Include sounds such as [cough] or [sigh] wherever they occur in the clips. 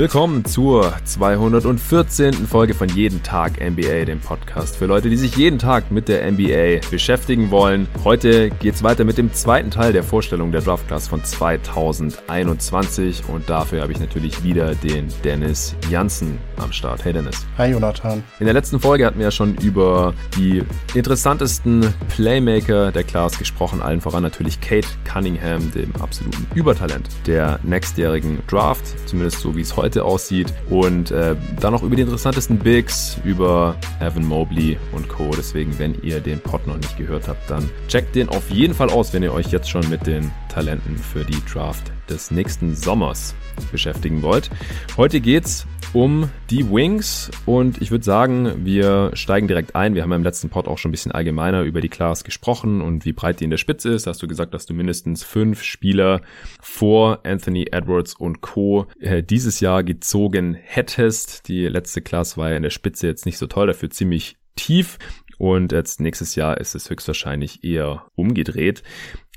Willkommen zur 214. Folge von Jeden Tag NBA, dem Podcast für Leute, die sich jeden Tag mit der NBA beschäftigen wollen. Heute geht's weiter mit dem zweiten Teil der Vorstellung der Draft Class von 2021 und dafür habe ich natürlich wieder den Dennis Janssen am Start. Hey Dennis. Hi Jonathan. In der letzten Folge hatten wir ja schon über die interessantesten Playmaker der Class gesprochen, allen voran natürlich Kate Cunningham, dem absoluten Übertalent der nächstjährigen Draft, zumindest so wie es heute heute aussieht. Und äh, dann noch über die interessantesten Bigs, über Evan Mobley und Co. Deswegen, wenn ihr den Pod noch nicht gehört habt, dann checkt den auf jeden Fall aus, wenn ihr euch jetzt schon mit den Talenten für die Draft des nächsten Sommers beschäftigen wollt. Heute geht's um die Wings und ich würde sagen, wir steigen direkt ein. Wir haben ja im letzten Pod auch schon ein bisschen allgemeiner über die Class gesprochen und wie breit die in der Spitze ist. Hast du gesagt, dass du mindestens fünf Spieler vor Anthony Edwards und Co. Äh, dieses Jahr gezogen hättest. Die letzte Class war ja in der Spitze jetzt nicht so toll, dafür ziemlich tief. Und jetzt nächstes Jahr ist es höchstwahrscheinlich eher umgedreht.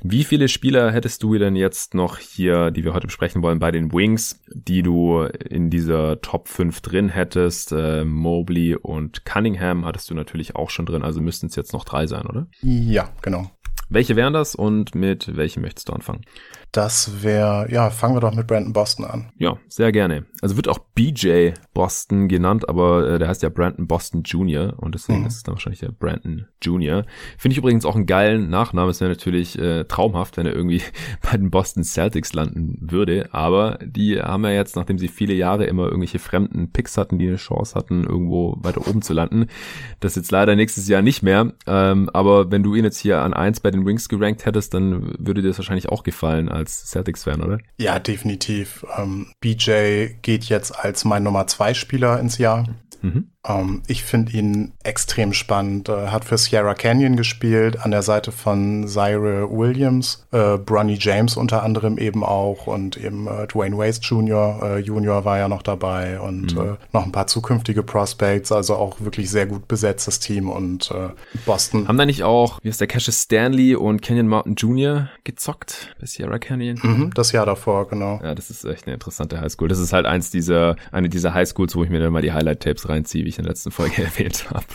Wie viele Spieler hättest du denn jetzt noch hier, die wir heute besprechen wollen, bei den Wings, die du in dieser Top 5 drin hättest? Äh, Mobley und Cunningham hattest du natürlich auch schon drin, also müssten es jetzt noch drei sein, oder? Ja, genau. Welche wären das und mit welchem möchtest du anfangen? Das wäre, ja, fangen wir doch mit Brandon Boston an. Ja, sehr gerne. Also wird auch BJ Boston genannt, aber äh, der heißt ja Brandon Boston Jr. und deswegen mhm. ist es dann wahrscheinlich der Brandon Jr. Finde ich übrigens auch einen geilen Nachnamen. Es wäre natürlich äh, traumhaft, wenn er irgendwie [laughs] bei den Boston Celtics landen würde, aber die haben ja jetzt, nachdem sie viele Jahre immer irgendwelche fremden Picks hatten, die eine Chance hatten, irgendwo weiter oben zu landen, das jetzt leider nächstes Jahr nicht mehr. Ähm, aber wenn du ihn jetzt hier an eins bei den Wings gerankt hättest, dann würde dir das wahrscheinlich auch gefallen als Celtics-Fan, oder? Ja, definitiv. Ähm, BJ geht jetzt als mein Nummer zwei Spieler ins Jahr. Mhm. Ähm, ich finde ihn extrem spannend. Äh, hat für Sierra Canyon gespielt, an der Seite von Zaire Williams, äh, Bronny James unter anderem eben auch und eben äh, Dwayne Waste Jr. Äh, Junior war ja noch dabei und mhm. äh, noch ein paar zukünftige Prospects, also auch wirklich sehr gut besetztes Team und äh, Boston. Haben da nicht auch, wie ist der Cassius Stanley und Canyon Mountain Jr. gezockt bei Sierra Canyon? Mhm, das Jahr davor, genau. Ja, das ist echt eine interessante Highschool. Das ist halt eins dieser, eine dieser Highschools, wo ich mir dann mal die Highlight-Tapes reinziehe, ich in der letzten Folge [laughs] erwähnt habe.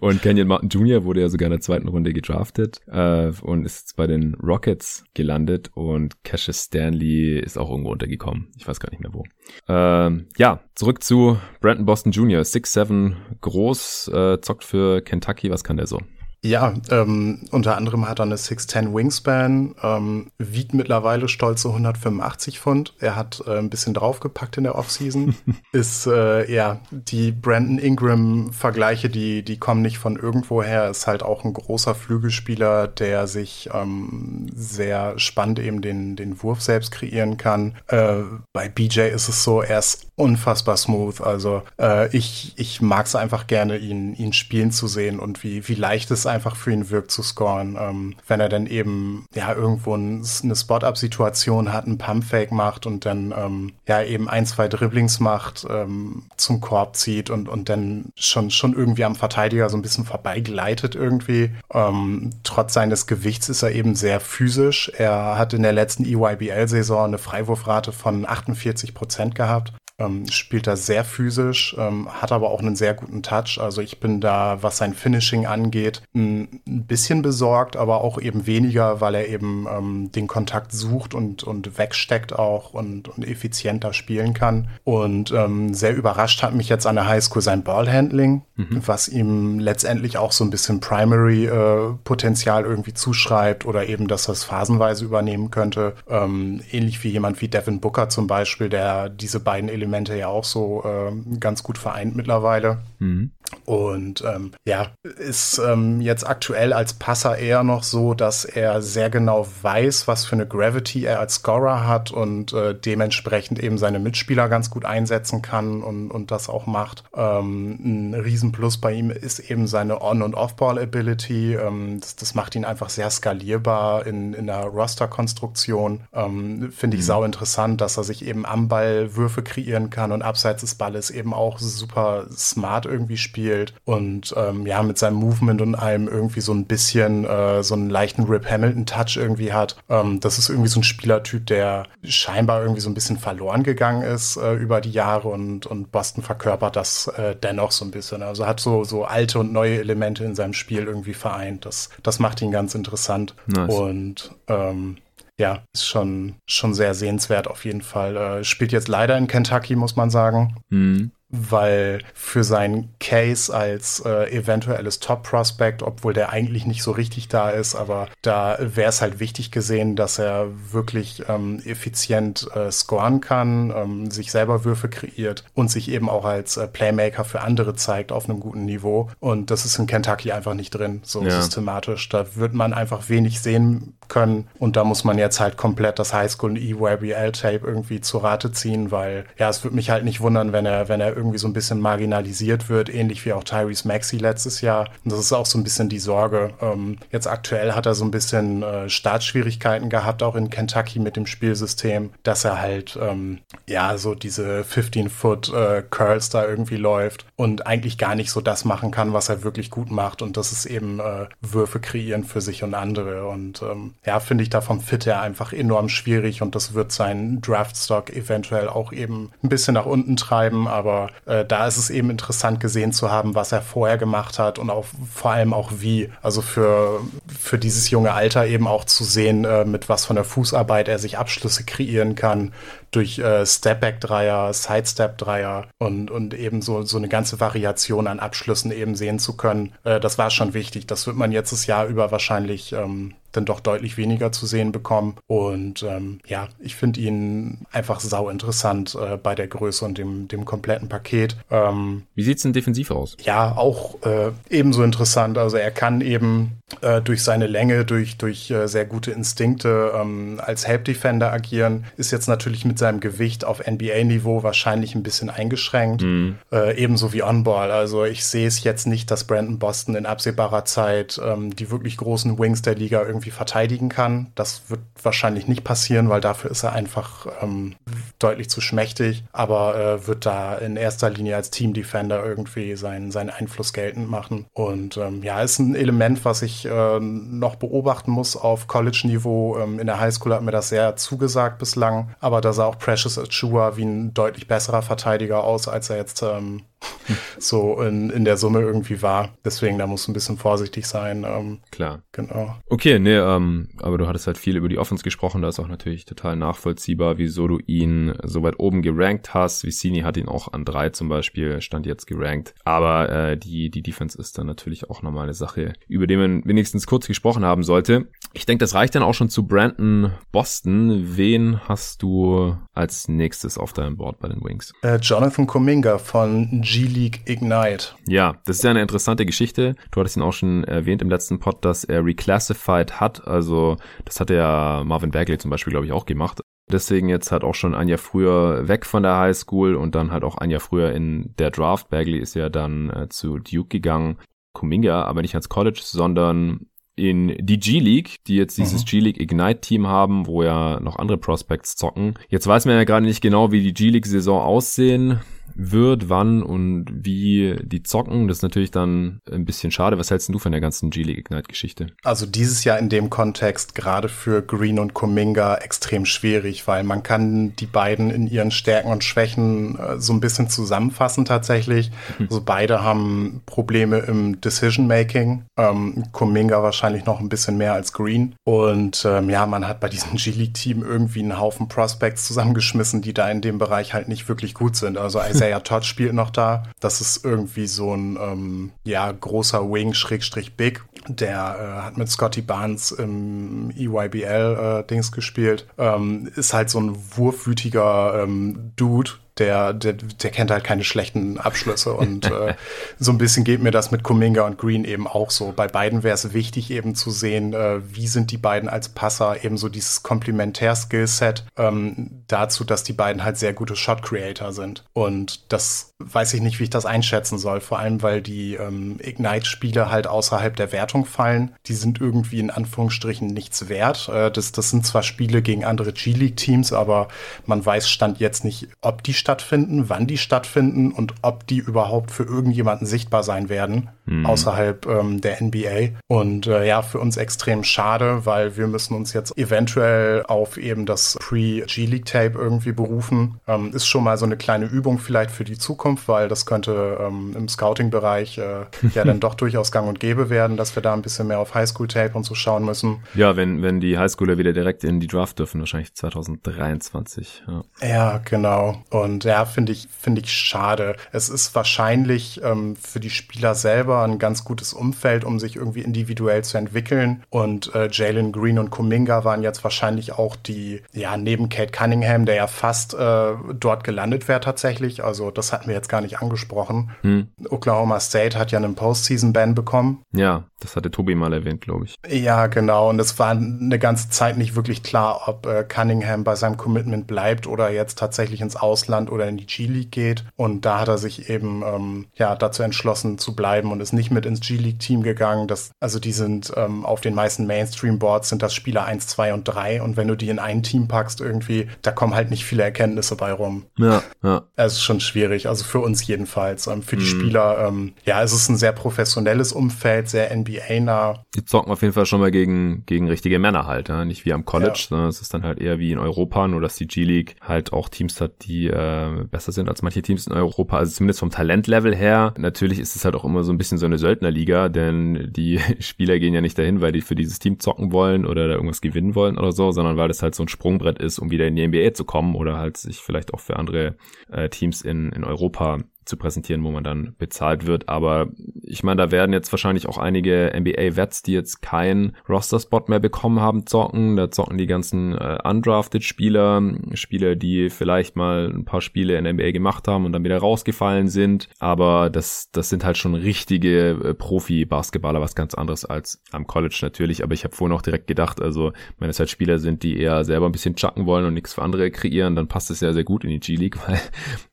Und Kenyon Martin Jr. wurde ja sogar in der zweiten Runde gedraftet äh, und ist jetzt bei den Rockets gelandet und Cassius Stanley ist auch irgendwo untergekommen. Ich weiß gar nicht mehr wo. Ähm, ja, zurück zu Brandon Boston Jr. 6'7 groß, äh, zockt für Kentucky. Was kann der so? Ja, ähm, unter anderem hat er eine 6'10 Wingspan, ähm, wiegt mittlerweile stolze 185 Pfund. Er hat äh, ein bisschen draufgepackt in der Offseason. [laughs] ist, äh, ja, die Brandon Ingram-Vergleiche, die, die kommen nicht von irgendwoher. Ist halt auch ein großer Flügelspieler, der sich ähm, sehr spannend eben den, den Wurf selbst kreieren kann. Äh, bei BJ ist es so, er ist unfassbar smooth. Also äh, ich, ich mag es einfach gerne, ihn, ihn spielen zu sehen und wie, wie leicht es einfach für ihn wirkt zu scoren. Ähm, wenn er dann eben ja irgendwo ein, eine Spot-Up-Situation hat, einen Pump-Fake macht und dann ähm, ja eben ein, zwei Dribblings macht, ähm, zum Korb zieht und, und dann schon, schon irgendwie am Verteidiger so ein bisschen vorbeigleitet irgendwie. Ähm, trotz seines Gewichts ist er eben sehr physisch. Er hat in der letzten EYBL-Saison eine Freiwurfrate von 48 Prozent gehabt ähm, spielt da sehr physisch, ähm, hat aber auch einen sehr guten Touch. Also ich bin da, was sein Finishing angeht, ein, bisschen besorgt, aber auch eben weniger, weil er eben ähm, den Kontakt sucht und, und wegsteckt auch und, und effizienter spielen kann. Und ähm, sehr überrascht hat mich jetzt an der Highschool sein Ballhandling, mhm. was ihm letztendlich auch so ein bisschen Primary-Potenzial äh, irgendwie zuschreibt oder eben, dass er es phasenweise übernehmen könnte. Ähm, ähnlich wie jemand wie Devin Booker zum Beispiel, der diese beiden Elemente Elemente ja auch so äh, ganz gut vereint mittlerweile. Mhm. Und ähm, ja, ist ähm, jetzt aktuell als Passer eher noch so, dass er sehr genau weiß, was für eine Gravity er als Scorer hat und äh, dementsprechend eben seine Mitspieler ganz gut einsetzen kann und, und das auch macht. Ähm, ein Riesenplus bei ihm ist eben seine On- und Off-Ball-Ability. Ähm, das, das, macht ihn einfach sehr skalierbar in, in der Roster-Konstruktion. Ähm, Finde ich mhm. sau interessant, dass er sich eben am Ball Würfe kreiert kreieren kann und abseits des Balles eben auch super smart irgendwie spielt und ähm, ja, mit seinem Movement und allem irgendwie so ein bisschen äh, so einen leichten Rip Hamilton-Touch irgendwie hat. Ähm, das ist irgendwie so ein Spielertyp, der scheinbar irgendwie so ein bisschen verloren gegangen ist äh, über die Jahre und, und Boston verkörpert das äh, dennoch so ein bisschen. Also hat so, so alte und neue Elemente in seinem Spiel irgendwie vereint. Das, das macht ihn ganz interessant. Nice. Und ähm, ja, ist schon, schon sehr sehenswert auf jeden Fall. Äh, spielt jetzt leider in Kentucky, muss man sagen. Mhm weil für seinen Case als äh, eventuelles Top-Prospect, obwohl der eigentlich nicht so richtig da ist, aber da wäre es halt wichtig gesehen, dass er wirklich ähm, effizient äh, scoren kann, ähm, sich selber Würfe kreiert und sich eben auch als äh, Playmaker für andere zeigt auf einem guten Niveau. Und das ist in Kentucky einfach nicht drin, so ja. systematisch. Da wird man einfach wenig sehen können und da muss man jetzt halt komplett das Highschool und EYBL-Tape irgendwie zu Rate ziehen, weil ja, es würde mich halt nicht wundern, wenn er, wenn er irgendwie so ein bisschen marginalisiert wird, ähnlich wie auch Tyrese Maxey letztes Jahr. Und das ist auch so ein bisschen die Sorge. Ähm, jetzt aktuell hat er so ein bisschen äh, Startschwierigkeiten gehabt, auch in Kentucky mit dem Spielsystem, dass er halt, ähm, ja, so diese 15-Foot äh, Curls da irgendwie läuft und eigentlich gar nicht so das machen kann, was er wirklich gut macht. Und das ist eben äh, Würfe kreieren für sich und andere. Und ähm, ja, finde ich da vom Fit her einfach enorm schwierig und das wird seinen Draftstock eventuell auch eben ein bisschen nach unten treiben. Aber äh, da ist es eben interessant gesehen zu haben, was er vorher gemacht hat und auch vor allem auch wie. Also für, für dieses junge Alter eben auch zu sehen, äh, mit was von der Fußarbeit er sich Abschlüsse kreieren kann durch äh, Stepback-Dreier, Sidestep-Dreier und, und eben so, so eine ganze Variation an Abschlüssen eben sehen zu können. Äh, das war schon wichtig. Das wird man jetzt das Jahr über wahrscheinlich ähm, dann doch deutlich weniger zu sehen bekommen. Und ähm, ja, ich finde ihn einfach sau interessant äh, bei der Größe und dem, dem kompletten Paket. Ähm, Wie sieht's denn defensiv aus? Ja, auch äh, ebenso interessant. Also er kann eben äh, durch seine Länge, durch, durch äh, sehr gute Instinkte ähm, als Help Defender agieren. Ist jetzt natürlich mit seinem Gewicht auf NBA-Niveau wahrscheinlich ein bisschen eingeschränkt. Mhm. Äh, ebenso wie On-Ball. Also ich sehe es jetzt nicht, dass Brandon Boston in absehbarer Zeit ähm, die wirklich großen Wings der Liga irgendwie irgendwie verteidigen kann. Das wird wahrscheinlich nicht passieren, weil dafür ist er einfach ähm, deutlich zu schmächtig, aber äh, wird da in erster Linie als Team Defender irgendwie seinen, seinen Einfluss geltend machen. Und ähm, ja, ist ein Element, was ich äh, noch beobachten muss auf College-Niveau. Ähm, in der Highschool hat mir das sehr zugesagt bislang, aber da sah auch Precious Achua wie ein deutlich besserer Verteidiger aus, als er jetzt ähm, [laughs] so in, in der Summe irgendwie war. Deswegen, da muss ein bisschen vorsichtig sein. Ähm, Klar. Genau. Okay, nee, ähm, aber du hattest halt viel über die Offense gesprochen. Da ist auch natürlich total nachvollziehbar, wieso du ihn so weit oben gerankt hast. Vicini hat ihn auch an drei zum Beispiel, stand jetzt gerankt. Aber äh, die, die Defense ist dann natürlich auch nochmal eine Sache, über die man wenigstens kurz gesprochen haben sollte. Ich denke, das reicht dann auch schon zu Brandon Boston. Wen hast du als nächstes auf deinem Board bei den Wings? Äh, Jonathan Kuminga von G-League Ignite. Ja, das ist ja eine interessante Geschichte. Du hattest ihn auch schon erwähnt im letzten Pod, dass er reclassified hat. Also das hat ja Marvin Bagley zum Beispiel, glaube ich, auch gemacht. Deswegen jetzt halt auch schon ein Jahr früher weg von der High School und dann halt auch ein Jahr früher in der Draft. Bagley ist ja dann äh, zu Duke gegangen. Kuminga, aber nicht ans College, sondern in die G-League, die jetzt dieses mhm. G-League Ignite-Team haben, wo ja noch andere Prospects zocken. Jetzt weiß man ja gerade nicht genau, wie die G-League-Saison aussehen wird, wann und wie die zocken. Das ist natürlich dann ein bisschen schade. Was hältst du von der ganzen G-League Ignite-Geschichte? Also dieses Jahr in dem Kontext gerade für Green und Kuminga extrem schwierig, weil man kann die beiden in ihren Stärken und Schwächen äh, so ein bisschen zusammenfassen tatsächlich. Mhm. Also beide haben Probleme im Decision-Making. Ähm, Kuminga wahrscheinlich noch ein bisschen mehr als Green. Und ähm, ja, man hat bei diesem G-League-Team irgendwie einen Haufen Prospects zusammengeschmissen, die da in dem Bereich halt nicht wirklich gut sind. Also Isaiah Todd spielt noch da. Das ist irgendwie so ein ähm, ja, großer Wing, Schrägstrich Big. Der äh, hat mit Scotty Barnes im EYBL-Dings äh, gespielt. Ähm, ist halt so ein wurfwütiger ähm, Dude, der, der, der kennt halt keine schlechten Abschlüsse und äh, [laughs] so ein bisschen geht mir das mit Kuminga und Green eben auch so. Bei beiden wäre es wichtig eben zu sehen, äh, wie sind die beiden als Passer, eben so dieses Komplementär-Skillset ähm, dazu, dass die beiden halt sehr gute Shot-Creator sind und das weiß ich nicht, wie ich das einschätzen soll. Vor allem, weil die ähm, Ignite-Spiele halt außerhalb der Wertung fallen. Die sind irgendwie in Anführungsstrichen nichts wert. Äh, das, das sind zwar Spiele gegen andere G-League-Teams, aber man weiß Stand jetzt nicht, ob die stattfinden, wann die stattfinden und ob die überhaupt für irgendjemanden sichtbar sein werden mhm. außerhalb ähm, der NBA. Und äh, ja, für uns extrem schade, weil wir müssen uns jetzt eventuell auf eben das Pre-G-League-Tape irgendwie berufen. Ähm, ist schon mal so eine kleine Übung vielleicht für die Zukunft, weil das könnte ähm, im Scouting-Bereich äh, ja [laughs] dann doch durchaus gang und gäbe werden, dass wir da ein bisschen mehr auf Highschool-Tape und so schauen müssen. Ja, wenn, wenn die Highschooler wieder direkt in die Draft dürfen, wahrscheinlich 2023. Ja, ja genau. Und ja, finde ich, finde ich schade. Es ist wahrscheinlich ähm, für die Spieler selber ein ganz gutes Umfeld, um sich irgendwie individuell zu entwickeln. Und äh, Jalen Green und Kuminga waren jetzt wahrscheinlich auch die, ja, neben Kate Cunningham, der ja fast äh, dort gelandet wäre tatsächlich. Also das hatten wir jetzt gar nicht angesprochen. Hm. Oklahoma State hat ja einen Postseason-Ban bekommen. Ja, das hatte Tobi mal erwähnt, glaube ich. Ja, genau. Und es war eine ganze Zeit nicht wirklich klar, ob äh, Cunningham bei seinem Commitment bleibt oder jetzt tatsächlich ins Ausland oder in die G-League geht. Und da hat er sich eben ähm, ja dazu entschlossen zu bleiben und ist nicht mit ins G-League-Team gegangen. Das, also die sind ähm, auf den meisten Mainstream-Boards sind das Spieler 1, 2 und 3. Und wenn du die in ein Team packst, irgendwie, da kommen halt nicht viele Erkenntnisse bei rum. Ja, ja. Es ist schon schwierig, also für uns jedenfalls. Ähm, für die mhm. Spieler, ähm, ja, es ist ein sehr professionelles Umfeld, sehr NBA-nah. Die zocken auf jeden Fall schon mal gegen, gegen richtige Männer halt, ja? nicht wie am College, ja. sondern es ist dann halt eher wie in Europa, nur dass die G-League halt auch Teams hat, die äh, besser sind als manche Teams in Europa. Also zumindest vom Talentlevel her. Natürlich ist es halt auch immer so ein bisschen so eine Söldnerliga, denn die [laughs] Spieler gehen ja nicht dahin, weil die für dieses Team zocken wollen oder da irgendwas gewinnen wollen oder so, sondern weil das halt so ein Sprungbrett ist, um wieder in die NBA zu kommen oder halt sich vielleicht auch für andere äh, Teams in, in Europa zu präsentieren, wo man dann bezahlt wird. Aber ich meine, da werden jetzt wahrscheinlich auch einige NBA-Vets, die jetzt keinen Roster-Spot mehr bekommen haben, zocken. Da zocken die ganzen äh, undrafted-Spieler, Spieler, die vielleicht mal ein paar Spiele in der NBA gemacht haben und dann wieder rausgefallen sind. Aber das, das sind halt schon richtige äh, Profi-Basketballer, was ganz anderes als am College natürlich. Aber ich habe vorhin auch direkt gedacht, also wenn es halt Spieler sind, die eher selber ein bisschen chucken wollen und nichts für andere kreieren, dann passt es ja sehr gut in die G-League, [laughs] weil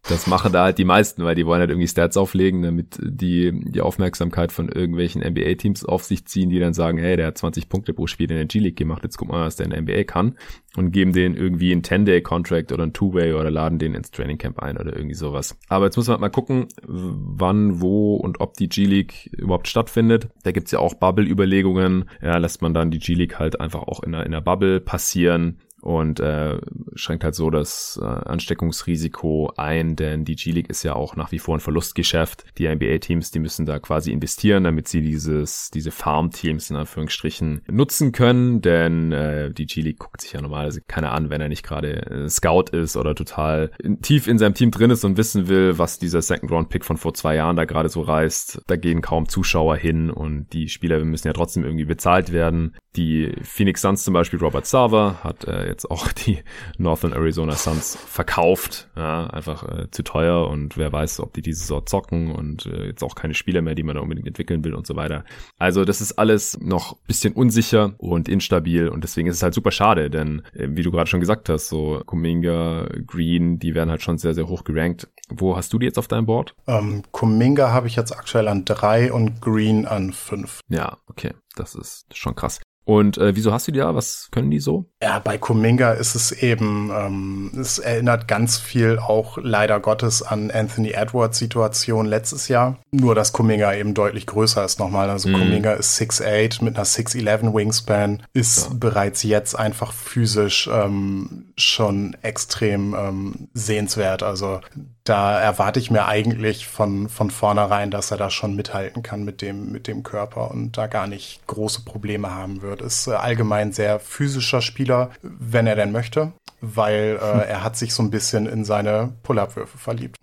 das machen da halt die meisten, weil die die wollen halt irgendwie Stats auflegen, damit die die Aufmerksamkeit von irgendwelchen NBA-Teams auf sich ziehen, die dann sagen, hey, der hat 20 Punkte pro Spiel in der G-League gemacht, jetzt guck mal, was der in der NBA kann und geben den irgendwie einen 10-Day-Contract oder ein Two-Way oder laden den ins Training Camp ein oder irgendwie sowas. Aber jetzt muss man halt mal gucken, wann, wo und ob die G-League überhaupt stattfindet. Da gibt's ja auch Bubble-Überlegungen. Ja, lässt man dann die G-League halt einfach auch in einer, in einer Bubble passieren und äh, schränkt halt so das äh, Ansteckungsrisiko ein, denn die G-League ist ja auch nach wie vor ein Verlustgeschäft. Die NBA-Teams, die müssen da quasi investieren, damit sie dieses, diese Farm-Teams in Anführungsstrichen nutzen können, denn äh, die G-League guckt sich ja normalerweise keiner an, wenn er nicht gerade äh, Scout ist oder total in, tief in seinem Team drin ist und wissen will, was dieser Second-Round-Pick von vor zwei Jahren da gerade so reißt. Da gehen kaum Zuschauer hin und die Spieler müssen ja trotzdem irgendwie bezahlt werden. Die Phoenix Suns zum Beispiel, Robert Sava, hat äh, jetzt auch die Northern Arizona Suns verkauft. Ja, einfach äh, zu teuer und wer weiß, ob die diese Saison zocken und äh, jetzt auch keine Spieler mehr, die man da unbedingt entwickeln will und so weiter. Also das ist alles noch bisschen unsicher und instabil und deswegen ist es halt super schade, denn äh, wie du gerade schon gesagt hast, so Kuminga, Green, die werden halt schon sehr, sehr hoch gerankt. Wo hast du die jetzt auf deinem Board? Ähm, Kuminga habe ich jetzt aktuell an drei und Green an fünf. Ja, okay. Das ist schon krass. Und äh, wieso hast du die da? Was können die so? Ja, bei Kuminga ist es eben, ähm, es erinnert ganz viel auch leider Gottes an Anthony Edwards Situation letztes Jahr. Nur, dass Kuminga eben deutlich größer ist nochmal. Also mm. Kuminga ist 6'8 mit einer 6'11 Wingspan, ist ja. bereits jetzt einfach physisch ähm, schon extrem ähm, sehenswert. Also da erwarte ich mir eigentlich von, von vornherein, dass er da schon mithalten kann mit dem, mit dem Körper und da gar nicht große Probleme haben wird. Ist äh, allgemein sehr physischer Spieler, wenn er denn möchte, weil äh, er hat sich so ein bisschen in seine Pull-Up-Würfe verliebt.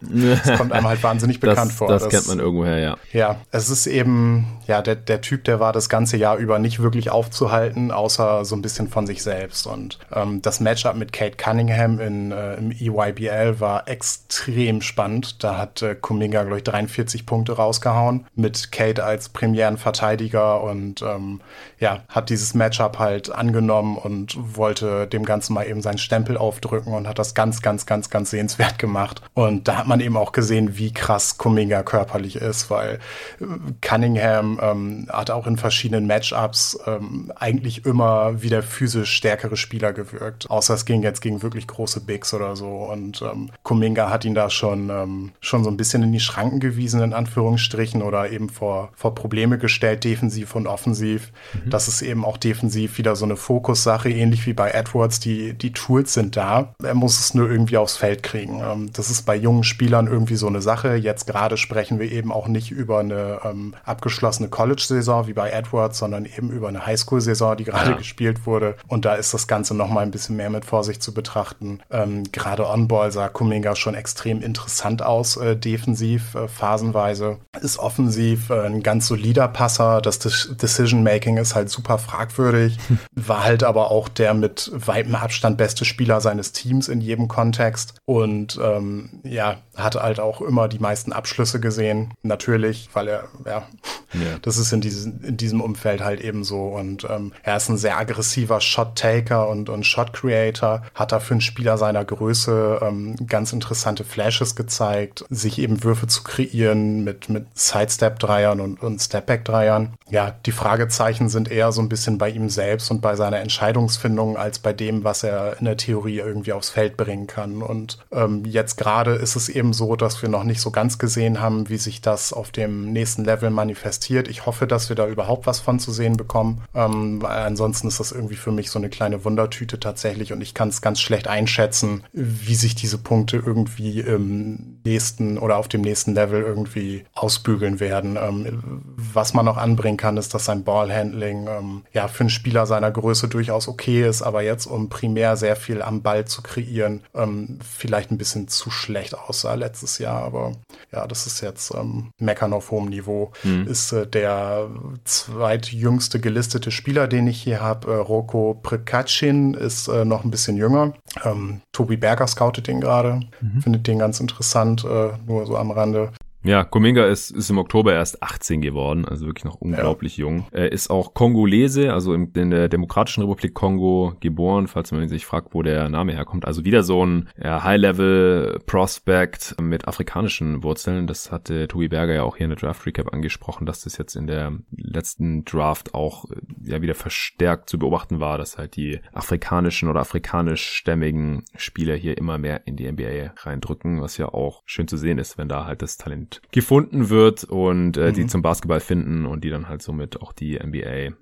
[laughs] Das kommt einem halt wahnsinnig bekannt das, vor. Das, das kennt man irgendwoher, ja. Ja, es ist eben, ja, der, der Typ, der war das ganze Jahr über nicht wirklich aufzuhalten, außer so ein bisschen von sich selbst. Und ähm, das Matchup mit Kate Cunningham in, äh, im EYBL war extrem spannend. Da hat äh, Kuminga, glaube ich, 43 Punkte rausgehauen, mit Kate als Premierenverteidiger und ähm, ja, hat dieses Matchup halt angenommen und wollte dem Ganzen mal eben seinen Stempel aufdrücken und hat das ganz, ganz, ganz, ganz sehenswert gemacht. Und da hat man eben auch gesehen, wie krass Kuminga körperlich ist, weil äh, Cunningham ähm, hat auch in verschiedenen Matchups ähm, eigentlich immer wieder physisch stärkere Spieler gewirkt. Außer es ging jetzt gegen wirklich große Bigs oder so. Und ähm, Kuminga hat ihn da schon, ähm, schon so ein bisschen in die Schranken gewiesen, in Anführungsstrichen, oder eben vor, vor Probleme gestellt, defensiv und offensiv. Mhm. Das ist eben auch defensiv wieder so eine Fokussache, ähnlich wie bei Edwards. Die, die Tools sind da. Er muss es nur irgendwie aufs Feld kriegen. Ähm, das ist bei jungen Spielern irgendwie so eine Sache. Jetzt gerade sprechen wir eben auch nicht über eine ähm, abgeschlossene College-Saison wie bei Edwards, sondern eben über eine Highschool-Saison, die gerade ja. gespielt wurde. Und da ist das Ganze noch mal ein bisschen mehr mit Vorsicht zu betrachten. Ähm, gerade On-Ball sah Kuminga schon extrem interessant aus, äh, defensiv, äh, phasenweise. Ist offensiv äh, ein ganz solider Passer. Das De Decision-Making ist halt super fragwürdig. [laughs] War halt aber auch der mit weitem Abstand beste Spieler seines Teams in jedem Kontext. Und ähm, ja, hat halt auch immer die meisten Abschlüsse gesehen. Natürlich, weil er, ja, ja. das ist in, diesen, in diesem Umfeld halt eben so. Und ähm, er ist ein sehr aggressiver Shot-Taker und, und Shot-Creator. Hat da für einen Spieler seiner Größe ähm, ganz interessante Flashes gezeigt, sich eben Würfe zu kreieren mit, mit Sidestep-Dreiern und, und Stepback-Dreiern. Ja, die Fragezeichen sind eher so ein bisschen bei ihm selbst und bei seiner Entscheidungsfindung als bei dem, was er in der Theorie irgendwie aufs Feld bringen kann. Und ähm, jetzt gerade ist es eben so, dass wir noch nicht so ganz gesehen haben, wie sich das auf dem nächsten Level manifestiert. Ich hoffe, dass wir da überhaupt was von zu sehen bekommen, ähm, ansonsten ist das irgendwie für mich so eine kleine Wundertüte tatsächlich und ich kann es ganz schlecht einschätzen, wie sich diese Punkte irgendwie im nächsten oder auf dem nächsten Level irgendwie ausbügeln werden. Ähm, was man noch anbringen kann, ist, dass sein Ballhandling ähm, ja für einen Spieler seiner Größe durchaus okay ist, aber jetzt um primär sehr viel am Ball zu kreieren, ähm, vielleicht ein bisschen zu schlecht aussah letztes Jahr. Aber ja, das ist jetzt ähm, Meckern auf hohem Niveau. Mhm. Ist äh, der zweitjüngste gelistete Spieler, den ich hier habe. Äh, Roko Prikacin ist äh, noch ein bisschen jünger. Ähm, Tobi Berger scoutet den gerade, mhm. findet den ganz interessant, äh, nur so am Rande. Ja, Kuminga ist, ist im Oktober erst 18 geworden, also wirklich noch unglaublich ja. jung. Er ist auch Kongolese, also in, in, der Demokratischen Republik Kongo geboren, falls man sich fragt, wo der Name herkommt. Also wieder so ein ja, High-Level-Prospect mit afrikanischen Wurzeln. Das hatte Tobi Berger ja auch hier in der Draft Recap angesprochen, dass das jetzt in der letzten Draft auch ja wieder verstärkt zu beobachten war, dass halt die afrikanischen oder afrikanischstämmigen Spieler hier immer mehr in die NBA reindrücken, was ja auch schön zu sehen ist, wenn da halt das Talent gefunden wird und äh, mhm. die zum Basketball finden und die dann halt somit auch die NBA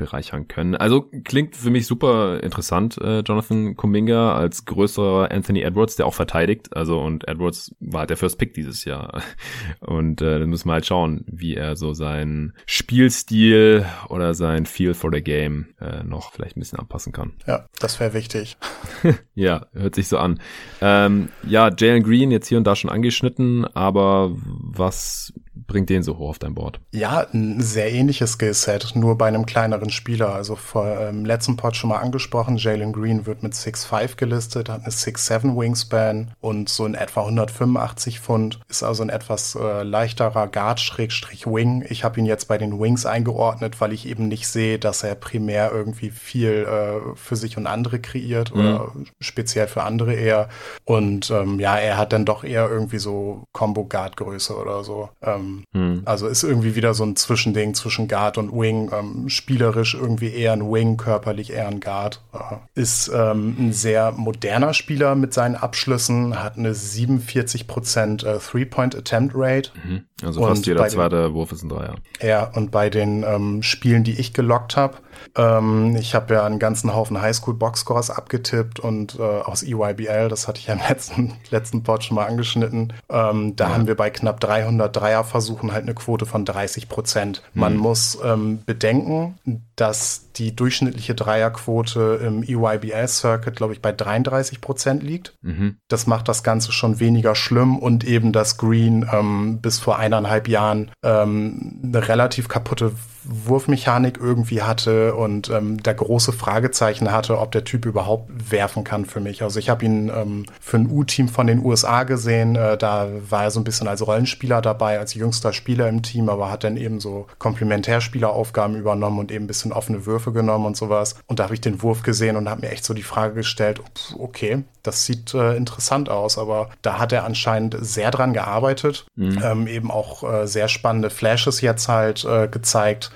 bereichern können. Also klingt für mich super interessant, äh, Jonathan Kuminga als größerer Anthony Edwards, der auch verteidigt. Also und Edwards war halt der First Pick dieses Jahr. [laughs] Und äh, dann müssen wir halt schauen, wie er so seinen Spielstil oder sein Feel for the Game äh, noch vielleicht ein bisschen anpassen kann. Ja, das wäre wichtig. [laughs] ja, hört sich so an. Ähm, ja, Jalen Green jetzt hier und da schon angeschnitten, aber was bringt den so hoch auf dein Board? Ja, ein sehr ähnliches Skillset, nur bei einem kleineren Spieler. Also vor ähm, letzten Pod schon mal angesprochen, Jalen Green wird mit 6'5 gelistet, hat eine 6'7 Wingspan und so in etwa 185 Pfund, ist also ein etwas äh, leichterer Guard-Wing. Ich habe ihn jetzt bei den Wings eingeordnet, weil ich eben nicht sehe, dass er primär irgendwie viel äh, für sich und andere kreiert mhm. oder speziell für andere eher. Und ähm, ja, er hat dann doch eher irgendwie so Combo-Guard-Größe oder so. Ähm, hm. Also ist irgendwie wieder so ein Zwischending zwischen Guard und Wing. Ähm, spielerisch irgendwie eher ein Wing, körperlich eher ein Guard. Äh, ist ähm, ein sehr moderner Spieler mit seinen Abschlüssen, hat eine 47% äh, Three-Point-Attempt-Rate. Mhm. Also fast und jeder zweite Wurf ist ein Dreier. Ja, und bei den ähm, Spielen, die ich gelockt habe, ähm, ich habe ja einen ganzen Haufen Highschool-Boxscores abgetippt und äh, aus EYBL, das hatte ich ja im [laughs] letzten, letzten Pod schon mal angeschnitten, ähm, da ja. haben wir bei knapp 300 Dreierversuchen halt eine Quote von 30 Prozent. Man mhm. muss ähm, bedenken, dass die durchschnittliche Dreierquote im EYBL-Circuit, glaube ich, bei 33 Prozent liegt. Mhm. Das macht das Ganze schon weniger schlimm und eben, dass Green ähm, bis vor eineinhalb Jahren ähm, eine relativ kaputte Wurfmechanik irgendwie hatte und ähm, da große Fragezeichen hatte, ob der Typ überhaupt werfen kann für mich. Also ich habe ihn ähm, für ein U-Team von den USA gesehen. Äh, da war er so ein bisschen als Rollenspieler dabei, als jüngster Spieler im Team, aber hat dann eben so Komplementärspieleraufgaben übernommen und eben ein bisschen offene Würfe genommen und sowas. Und da habe ich den Wurf gesehen und habe mir echt so die Frage gestellt, okay, das sieht äh, interessant aus, aber da hat er anscheinend sehr dran gearbeitet, mhm. ähm, eben auch äh, sehr spannende Flashes jetzt halt äh,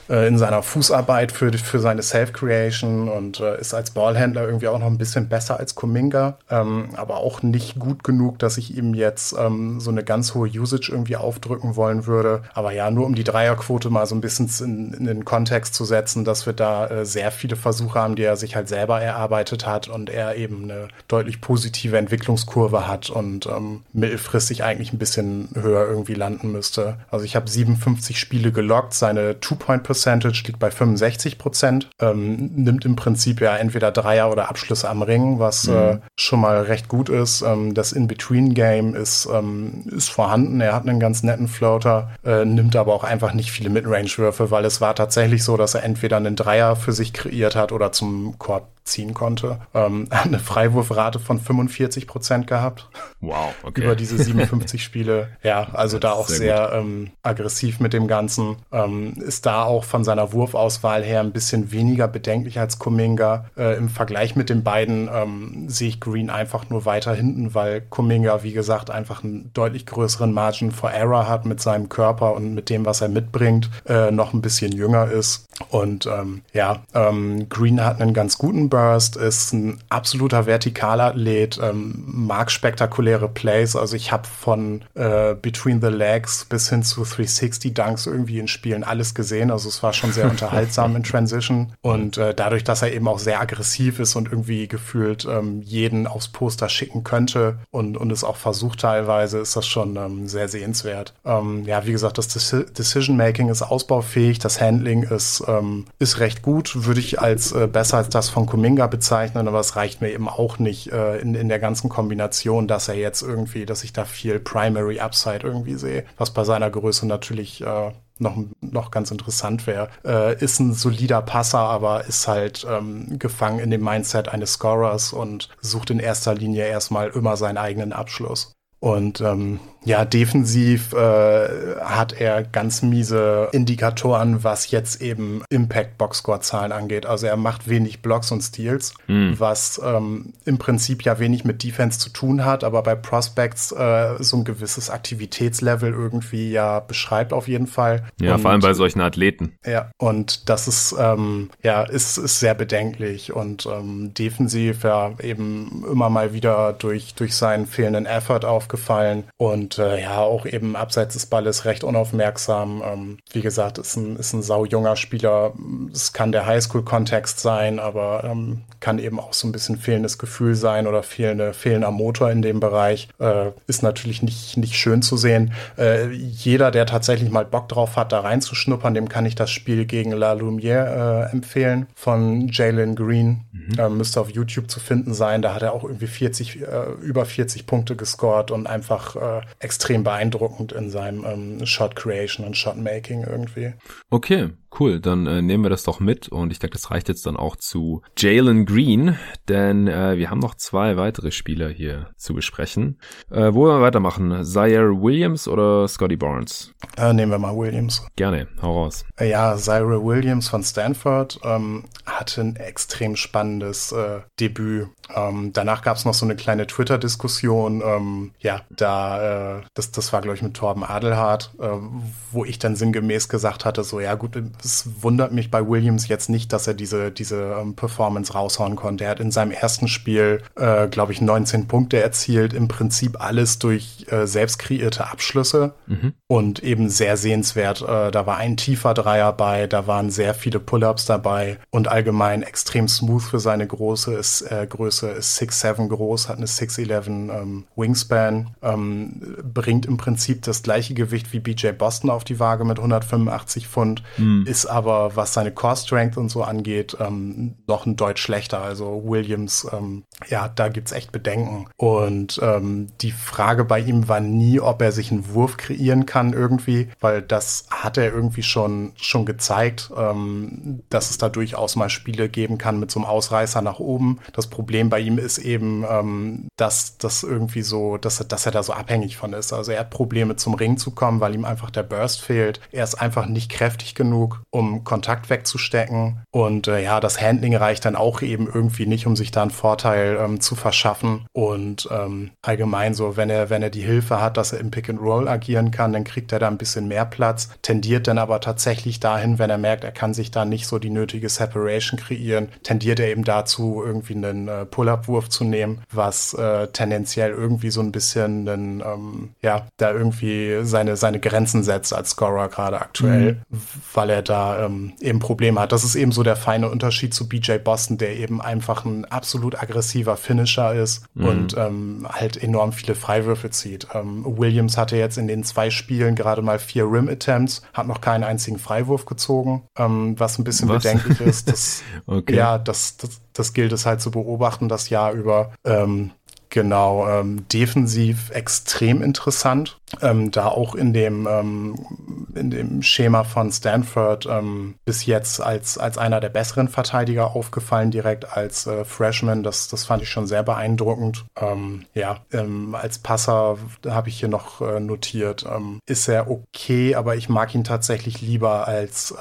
äh, in seiner Fußarbeit für, für seine Self-Creation und äh, ist als Ballhändler irgendwie auch noch ein bisschen besser als Kuminga, ähm, aber auch nicht gut genug, dass ich ihm jetzt ähm, so eine ganz hohe Usage irgendwie aufdrücken wollen würde. Aber ja, nur um die Dreierquote mal so ein bisschen in, in den Kontext zu setzen, dass wir da äh, sehr viele Versuche haben, die er sich halt selber erarbeitet hat und er eben eine deutlich positive Entwicklungskurve hat und ähm, mittelfristig eigentlich ein bisschen höher irgendwie landen müsste. Also ich habe 57 Spiele gelockt, seine Two-Point-Percentage liegt bei 65 Prozent, ähm, nimmt im Prinzip ja entweder Dreier oder Abschlüsse am Ring, was mhm. äh, schon mal recht gut ist. Ähm, das In-Between-Game ist, ähm, ist vorhanden. Er hat einen ganz netten Floater, äh, nimmt aber auch einfach nicht viele Midrange-Würfe, weil es war tatsächlich so, dass er entweder einen Dreier für sich kreiert hat oder zum Korb ziehen konnte. Ähm, [laughs] eine Freiwurfrate von 45 Prozent gehabt. Wow, [laughs] okay. Über diese 57 Spiele. [laughs] Ja, also da auch sehr, sehr ähm, aggressiv mit dem Ganzen. Ähm, ist da auch von seiner Wurfauswahl her ein bisschen weniger bedenklich als Kuminga. Äh, Im Vergleich mit den beiden ähm, sehe ich Green einfach nur weiter hinten, weil Kuminga, wie gesagt, einfach einen deutlich größeren Margin for Error hat mit seinem Körper und mit dem, was er mitbringt, äh, noch ein bisschen jünger ist. Und ähm, ja, ähm, Green hat einen ganz guten Burst, ist ein absoluter Vertikalathlet, ähm, mag spektakuläre Plays. Also ich habe von äh, Between the Legs bis hin zu 360 Dunks irgendwie in Spielen alles gesehen. Also es war schon sehr [laughs] unterhaltsam in Transition. Und äh, dadurch, dass er eben auch sehr aggressiv ist und irgendwie gefühlt ähm, jeden aufs Poster schicken könnte und, und es auch versucht teilweise, ist das schon ähm, sehr sehenswert. Ähm, ja, wie gesagt, das Decision Making ist ausbaufähig, das Handling ist, ähm, ist recht gut, würde ich als äh, besser als das von Kuminga bezeichnen, aber es reicht mir eben auch nicht äh, in, in der ganzen Kombination, dass er jetzt irgendwie, dass ich da viel Primary Upside irgendwie sehe, was bei seiner Größe natürlich äh, noch, noch ganz interessant wäre. Äh, ist ein solider Passer, aber ist halt ähm, gefangen in dem Mindset eines Scorers und sucht in erster Linie erstmal immer seinen eigenen Abschluss. Und ähm, ja, defensiv äh, hat er ganz miese Indikatoren, was jetzt eben Impact Boxscore Zahlen angeht. Also er macht wenig Blocks und Steals, mhm. was ähm, im Prinzip ja wenig mit Defense zu tun hat, aber bei Prospects äh, so ein gewisses Aktivitätslevel irgendwie ja beschreibt auf jeden Fall. Ja, und, vor allem bei solchen Athleten. Ja, und das ist ähm, ja ist, ist sehr bedenklich und ähm, defensiv ja eben immer mal wieder durch durch seinen fehlenden Effort aufgefallen und äh, ja, auch eben abseits des Balles recht unaufmerksam. Ähm, wie gesagt, ist ein, ist ein sau junger Spieler. Es kann der Highschool-Kontext sein, aber ähm, kann eben auch so ein bisschen fehlendes Gefühl sein oder fehlende, fehlender Motor in dem Bereich. Äh, ist natürlich nicht, nicht schön zu sehen. Äh, jeder, der tatsächlich mal Bock drauf hat, da reinzuschnuppern, dem kann ich das Spiel gegen La Lumière äh, empfehlen von Jalen Green. Mhm. Äh, müsste auf YouTube zu finden sein. Da hat er auch irgendwie 40, äh, über 40 Punkte gescored und einfach äh, extrem beeindruckend in seinem ähm, Shot Creation und Shot Making irgendwie. Okay, Cool, dann äh, nehmen wir das doch mit und ich denke, das reicht jetzt dann auch zu Jalen Green, denn äh, wir haben noch zwei weitere Spieler hier zu besprechen. Äh, wo wollen wir weitermachen? Zaire Williams oder Scotty Barnes? Äh, nehmen wir mal Williams. Gerne, hau raus. Äh, ja, Zaire Williams von Stanford ähm, hatte ein extrem spannendes äh, Debüt. Ähm, danach gab es noch so eine kleine Twitter-Diskussion. Ähm, ja, da, äh, das, das war, glaube ich, mit Torben Adelhardt, äh, wo ich dann sinngemäß gesagt hatte, so, ja gut, es wundert mich bei Williams jetzt nicht, dass er diese, diese ähm, Performance raushauen konnte. Er hat in seinem ersten Spiel, äh, glaube ich, 19 Punkte erzielt, im Prinzip alles durch äh, selbst kreierte Abschlüsse mhm. und eben sehr sehenswert. Äh, da war ein tiefer Dreier bei, da waren sehr viele Pull-ups dabei und allgemein extrem smooth für seine große ist, äh, Größe, ist 6'7 groß, hat eine 6'11 ähm, Wingspan, ähm, bringt im Prinzip das gleiche Gewicht wie BJ Boston auf die Waage mit 185 Pfund, mhm ist aber, was seine Core Strength und so angeht, ähm, noch ein Deut schlechter. Also Williams, ähm, ja, da gibt's echt Bedenken. Und ähm, die Frage bei ihm war nie, ob er sich einen Wurf kreieren kann irgendwie, weil das hat er irgendwie schon, schon gezeigt, ähm, dass es da durchaus mal Spiele geben kann mit so einem Ausreißer nach oben. Das Problem bei ihm ist eben, ähm, dass das irgendwie so, dass, dass er da so abhängig von ist. Also er hat Probleme zum Ring zu kommen, weil ihm einfach der Burst fehlt. Er ist einfach nicht kräftig genug, um Kontakt wegzustecken. Und äh, ja, das Handling reicht dann auch eben irgendwie nicht, um sich da einen Vorteil ähm, zu verschaffen. Und ähm, allgemein so, wenn er, wenn er die Hilfe hat, dass er im Pick and Roll agieren kann, dann kriegt er da ein bisschen mehr Platz, tendiert dann aber tatsächlich dahin, wenn er merkt, er kann sich da nicht so die nötige Separation kreieren, tendiert er eben dazu, irgendwie einen äh, Pull-Up-Wurf zu nehmen, was äh, tendenziell irgendwie so ein bisschen einen, ähm, ja, da irgendwie seine, seine Grenzen setzt als Scorer gerade aktuell, mhm. weil er da ähm, eben Probleme hat. Das ist eben so der feine Unterschied zu BJ Boston, der eben einfach ein absolut aggressiver Finisher ist mhm. und ähm, halt enorm viele Freiwürfe zieht. Ähm, Williams hatte jetzt in den zwei Spielen gerade mal vier Rim-Attempts, hat noch keinen einzigen Freiwurf gezogen, ähm, was ein bisschen was? bedenklich ist. [laughs] Das, okay. Ja, das, das, das gilt es halt zu beobachten das Jahr über. Ähm, Genau, ähm, defensiv extrem interessant. Ähm, da auch in dem, ähm, in dem Schema von Stanford ähm, bis jetzt als, als einer der besseren Verteidiger aufgefallen, direkt als äh, Freshman. Das, das fand ich schon sehr beeindruckend. Ähm, ja, ähm, als Passer habe ich hier noch äh, notiert, ist er okay, aber ich mag ihn tatsächlich lieber als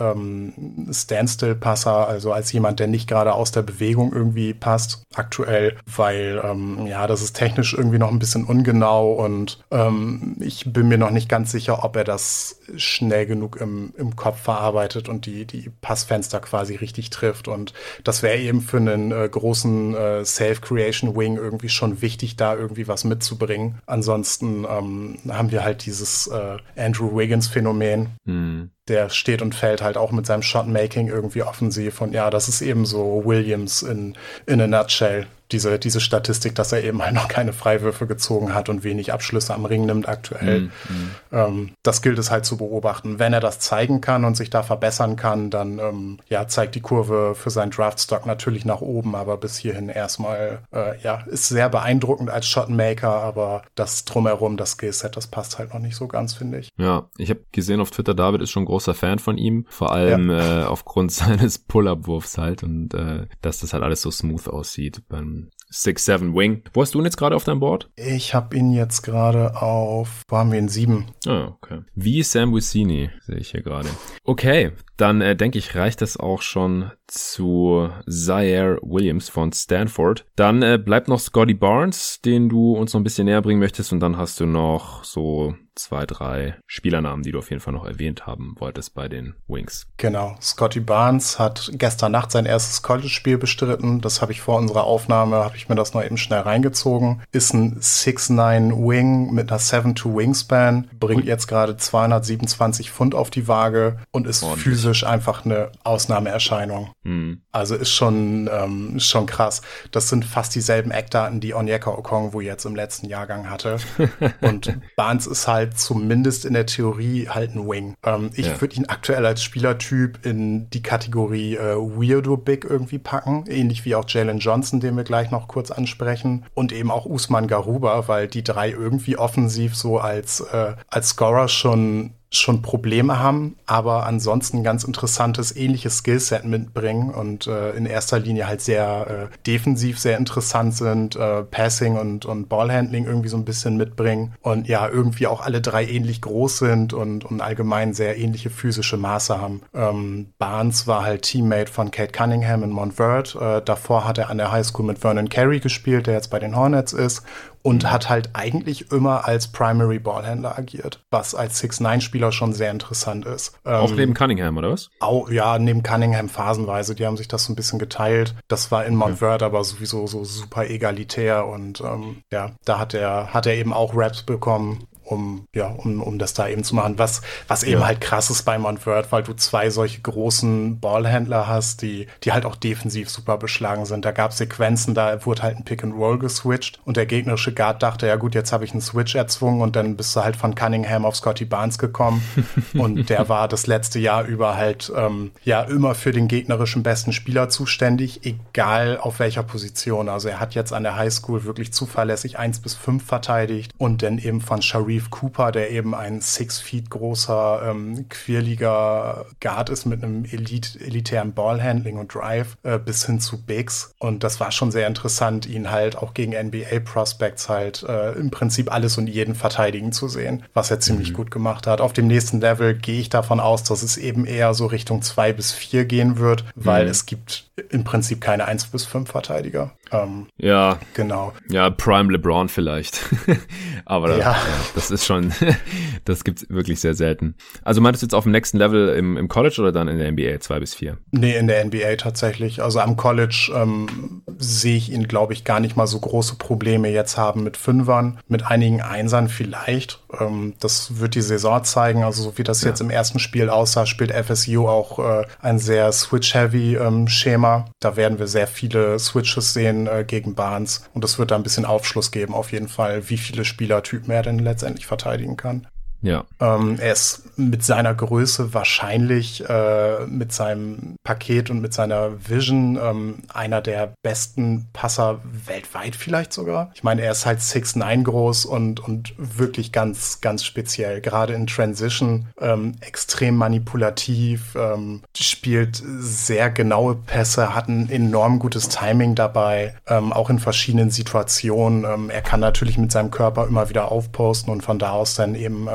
Standstill-Passer, also als jemand, der nicht gerade aus der Bewegung irgendwie passt aktuell, weil ja, das ist technisch irgendwie noch ein bisschen ungenau und ähm, bin mir noch nicht ganz sicher, ob er das schnell genug im, im Kopf verarbeitet und die, die Passfenster quasi richtig trifft. Und das wäre eben für einen äh, großen äh, Self-Creation-Wing irgendwie schon wichtig, da irgendwie was mitzubringen. Ansonsten ähm, haben wir halt dieses äh, Andrew Wiggins-Phänomen. Mhm der steht und fällt halt auch mit seinem Shotmaking irgendwie offensiv. Und ja, das ist eben so Williams in, in a nutshell diese, diese Statistik, dass er eben halt noch keine Freiwürfe gezogen hat und wenig Abschlüsse am Ring nimmt aktuell. Mm, mm. Ähm, das gilt es halt zu beobachten. Wenn er das zeigen kann und sich da verbessern kann, dann ähm, ja, zeigt die Kurve für seinen Draftstock natürlich nach oben, aber bis hierhin erstmal, äh, ja, ist sehr beeindruckend als Shotmaker, aber das drumherum, das Skillset, das passt halt noch nicht so ganz, finde ich. Ja, ich habe gesehen auf Twitter, David ist schon großer Fan von ihm, vor allem ja. äh, aufgrund [laughs] seines Pull-Up-Wurfs halt und äh, dass das halt alles so smooth aussieht beim 6-7 Wing. Wo hast du ihn jetzt gerade auf deinem Board? Ich habe ihn jetzt gerade auf, wo haben wir ihn? 7. Ah, okay. Wie Sam Wissini, sehe ich hier gerade. Okay, dann äh, denke ich, reicht das auch schon zu Zaire Williams von Stanford. Dann äh, bleibt noch Scotty Barnes, den du uns noch ein bisschen näher bringen möchtest. Und dann hast du noch so zwei, drei Spielernamen, die du auf jeden Fall noch erwähnt haben wolltest bei den Wings. Genau. Scotty Barnes hat gestern Nacht sein erstes College-Spiel bestritten. Das habe ich vor unserer Aufnahme, habe ich mir das noch eben schnell reingezogen. Ist ein 6'9 Wing mit einer 7'2 Wingspan, bringt jetzt gerade 227 Pfund auf die Waage und ist Ordentlich. physisch einfach eine Ausnahmeerscheinung. Mhm. Also ist schon, ähm, schon krass. Das sind fast dieselben Eckdaten, die Onyeka Okongwu jetzt im letzten Jahrgang hatte. [laughs] und Barnes ist halt zumindest in der Theorie halt ein Wing. Ähm, ich ja. würde ihn aktuell als Spielertyp in die Kategorie äh, Weirdo Big irgendwie packen, ähnlich wie auch Jalen Johnson, den wir gleich noch kurz ansprechen und eben auch Usman Garuba, weil die drei irgendwie offensiv so als, äh, als Scorer schon schon Probleme haben, aber ansonsten ganz interessantes, ähnliches Skillset mitbringen und äh, in erster Linie halt sehr äh, defensiv sehr interessant sind, äh, Passing und, und Ballhandling irgendwie so ein bisschen mitbringen und ja, irgendwie auch alle drei ähnlich groß sind und, und allgemein sehr ähnliche physische Maße haben. Ähm, Barnes war halt Teammate von Kate Cunningham in Montverde. Äh, davor hat er an der Highschool mit Vernon Carey gespielt, der jetzt bei den Hornets ist und hat halt eigentlich immer als Primary Ballhändler agiert, was als 6-9-Spieler schon sehr interessant ist. Auch ähm, neben Cunningham, oder was? Auch, ja, neben Cunningham phasenweise. Die haben sich das so ein bisschen geteilt. Das war in Montverde okay. aber sowieso so super egalitär und ähm, ja, da hat er, hat er eben auch Raps bekommen um, ja, um, um das da eben zu machen. Was, was eben ja. halt krass ist bei Montvert, weil du zwei solche großen Ballhändler hast, die, die halt auch defensiv super beschlagen sind. Da gab es Sequenzen, da wurde halt ein Pick and Roll geswitcht und der gegnerische Guard dachte, ja gut, jetzt habe ich einen Switch erzwungen und dann bist du halt von Cunningham auf Scotty Barnes gekommen [laughs] und der war das letzte Jahr über halt ähm, ja immer für den gegnerischen besten Spieler zuständig, egal auf welcher Position. Also er hat jetzt an der Highschool wirklich zuverlässig eins bis fünf verteidigt und dann eben von Sharif Cooper, der eben ein six feet großer ähm, quirliger Guard ist mit einem Elite, elitären Ballhandling und Drive äh, bis hin zu Bigs und das war schon sehr interessant, ihn halt auch gegen NBA Prospects halt äh, im Prinzip alles und jeden verteidigen zu sehen, was er ziemlich mhm. gut gemacht hat. Auf dem nächsten Level gehe ich davon aus, dass es eben eher so Richtung zwei bis vier gehen wird, weil mhm. es gibt im Prinzip keine 1 bis 5 Verteidiger. Ähm, ja. Genau. Ja, Prime LeBron vielleicht. [laughs] Aber ja. ja. das ist schon, [laughs] das gibt's wirklich sehr selten. Also meintest du jetzt auf dem nächsten Level im, im College oder dann in der NBA 2 bis 4? Nee, in der NBA tatsächlich. Also am College ähm, sehe ich ihn, glaube ich, gar nicht mal so große Probleme jetzt haben mit Fünfern, mit einigen Einsern vielleicht. Ähm, das wird die Saison zeigen. Also so wie das ja. jetzt im ersten Spiel aussah, spielt FSU auch äh, ein sehr Switch-heavy ähm, Schema Thema. Da werden wir sehr viele Switches sehen äh, gegen Barnes und das wird da ein bisschen Aufschluss geben, auf jeden Fall, wie viele Spielertypen er denn letztendlich verteidigen kann. Ja. Ähm, er ist mit seiner Größe wahrscheinlich äh, mit seinem Paket und mit seiner Vision ähm, einer der besten Passer weltweit vielleicht sogar. Ich meine, er ist halt 6'9 groß und, und wirklich ganz, ganz speziell. Gerade in Transition ähm, extrem manipulativ, ähm, spielt sehr genaue Pässe, hat ein enorm gutes Timing dabei, ähm, auch in verschiedenen Situationen. Ähm, er kann natürlich mit seinem Körper immer wieder aufposten und von da aus dann eben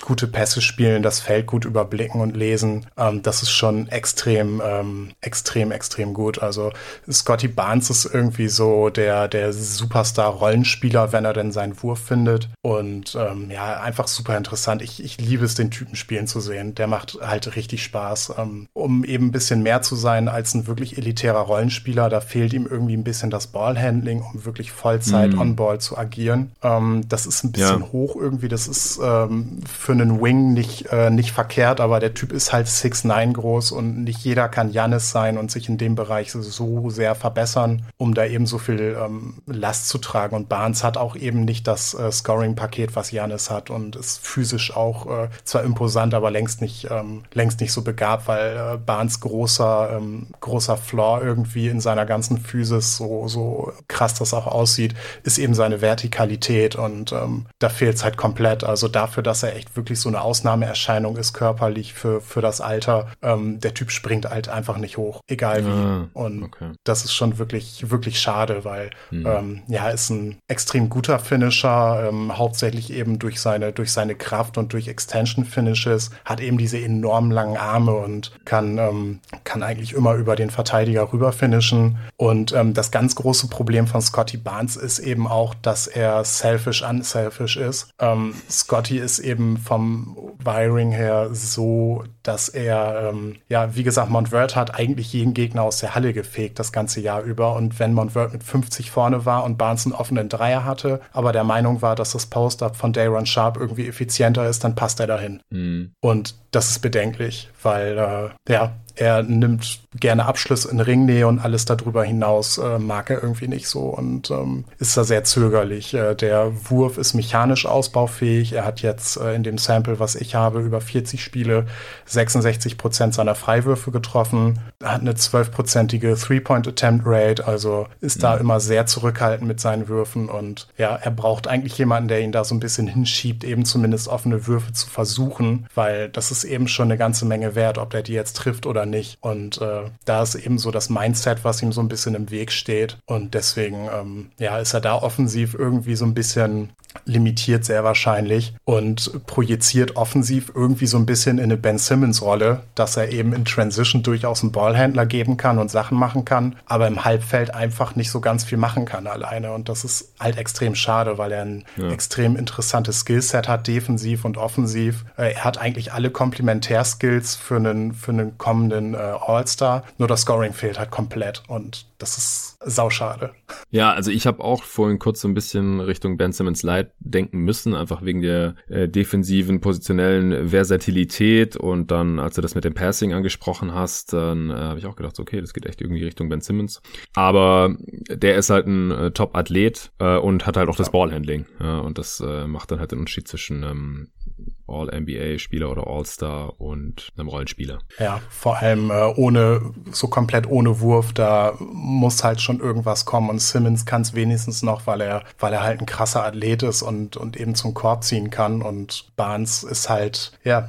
gute Pässe spielen, das Feld gut überblicken und lesen. Ähm, das ist schon extrem, ähm, extrem, extrem gut. Also Scotty Barnes ist irgendwie so der, der Superstar-Rollenspieler, wenn er denn seinen Wurf findet. Und ähm, ja, einfach super interessant. Ich, ich liebe es, den Typen spielen zu sehen. Der macht halt richtig Spaß. Ähm, um eben ein bisschen mehr zu sein als ein wirklich elitärer Rollenspieler, da fehlt ihm irgendwie ein bisschen das Ballhandling, um wirklich Vollzeit mm. on-ball zu agieren. Ähm, das ist ein bisschen ja. hoch irgendwie. Das ist ähm, für einen Wing nicht, äh, nicht verkehrt, aber der Typ ist halt 6'9 groß und nicht jeder kann Janis sein und sich in dem Bereich so sehr verbessern, um da eben so viel ähm, Last zu tragen. Und Barnes hat auch eben nicht das äh, Scoring-Paket, was Janis hat und ist physisch auch äh, zwar imposant, aber längst nicht, ähm, längst nicht so begabt, weil äh, Barnes großer, ähm, großer Flaw irgendwie in seiner ganzen Physis, so, so krass das auch aussieht, ist eben seine Vertikalität und ähm, da fehlt es halt komplett. Also dafür, dass er echt wirklich so eine Ausnahmeerscheinung ist, körperlich für, für das Alter. Ähm, der Typ springt halt einfach nicht hoch, egal wie. Ah, und okay. das ist schon wirklich, wirklich schade, weil mhm. ähm, ja, ist ein extrem guter Finisher, ähm, hauptsächlich eben durch seine, durch seine Kraft und durch Extension Finishes, hat eben diese enorm langen Arme und kann, ähm, kann eigentlich immer über den Verteidiger rüber finishen. Und ähm, das ganz große Problem von Scotty Barnes ist eben auch, dass er selfish unselfish ist. Ähm, Scotty ist eben vom Wiring her so, dass er, ähm, ja, wie gesagt, Montvert hat eigentlich jeden Gegner aus der Halle gefegt das ganze Jahr über. Und wenn Montvert mit 50 vorne war und Barnes einen offenen Dreier hatte, aber der Meinung war, dass das Post-Up von Dayron Sharp irgendwie effizienter ist, dann passt er dahin. Mhm. Und das ist bedenklich, weil, äh, ja, er nimmt gerne Abschluss in Ringnähe und alles darüber hinaus äh, mag er irgendwie nicht so und ähm, ist da sehr zögerlich. Äh, der Wurf ist mechanisch ausbaufähig. Er hat jetzt äh, in dem Sample, was ich habe, über 40 Spiele 66 Prozent seiner Freiwürfe getroffen, hat eine 12-prozentige Three-Point-Attempt-Rate, also ist mhm. da immer sehr zurückhaltend mit seinen Würfen und ja, er braucht eigentlich jemanden, der ihn da so ein bisschen hinschiebt, eben zumindest offene Würfe zu versuchen, weil das ist eben schon eine ganze Menge wert, ob der die jetzt trifft oder nicht. Und äh, da ist eben so das Mindset, was ihm so ein bisschen im Weg steht. Und deswegen, ähm, ja, ist er da offensiv irgendwie so ein bisschen limitiert sehr wahrscheinlich und projiziert offensiv irgendwie so ein bisschen in eine Ben Simmons Rolle, dass er eben in Transition durchaus einen Ballhändler geben kann und Sachen machen kann, aber im Halbfeld einfach nicht so ganz viel machen kann alleine und das ist halt extrem schade, weil er ein ja. extrem interessantes Skillset hat, defensiv und offensiv. Äh, er hat eigentlich alle Komplementärskills für einen für einen kommenden äh, All-Star, nur das Scoring fehlt halt komplett. Und das ist sauschade. Ja, also ich habe auch vorhin kurz so ein bisschen Richtung Ben Simmons Light denken müssen, einfach wegen der äh, defensiven, positionellen Versatilität und dann, als du das mit dem Passing angesprochen hast, dann äh, habe ich auch gedacht, okay, das geht echt irgendwie Richtung Ben Simmons. Aber der ist halt ein äh, Top-Athlet äh, und hat halt auch das Ballhandling. Ja, und das äh, macht dann halt den Unterschied zwischen ähm, All-NBA-Spieler oder All-Star und einem Rollenspieler. Ja, vor allem äh, ohne, so komplett ohne Wurf, da muss halt schon irgendwas kommen und Simmons kann es wenigstens noch, weil er, weil er halt ein krasser Athlet ist und, und eben zum Korb ziehen kann und Barnes ist halt, ja,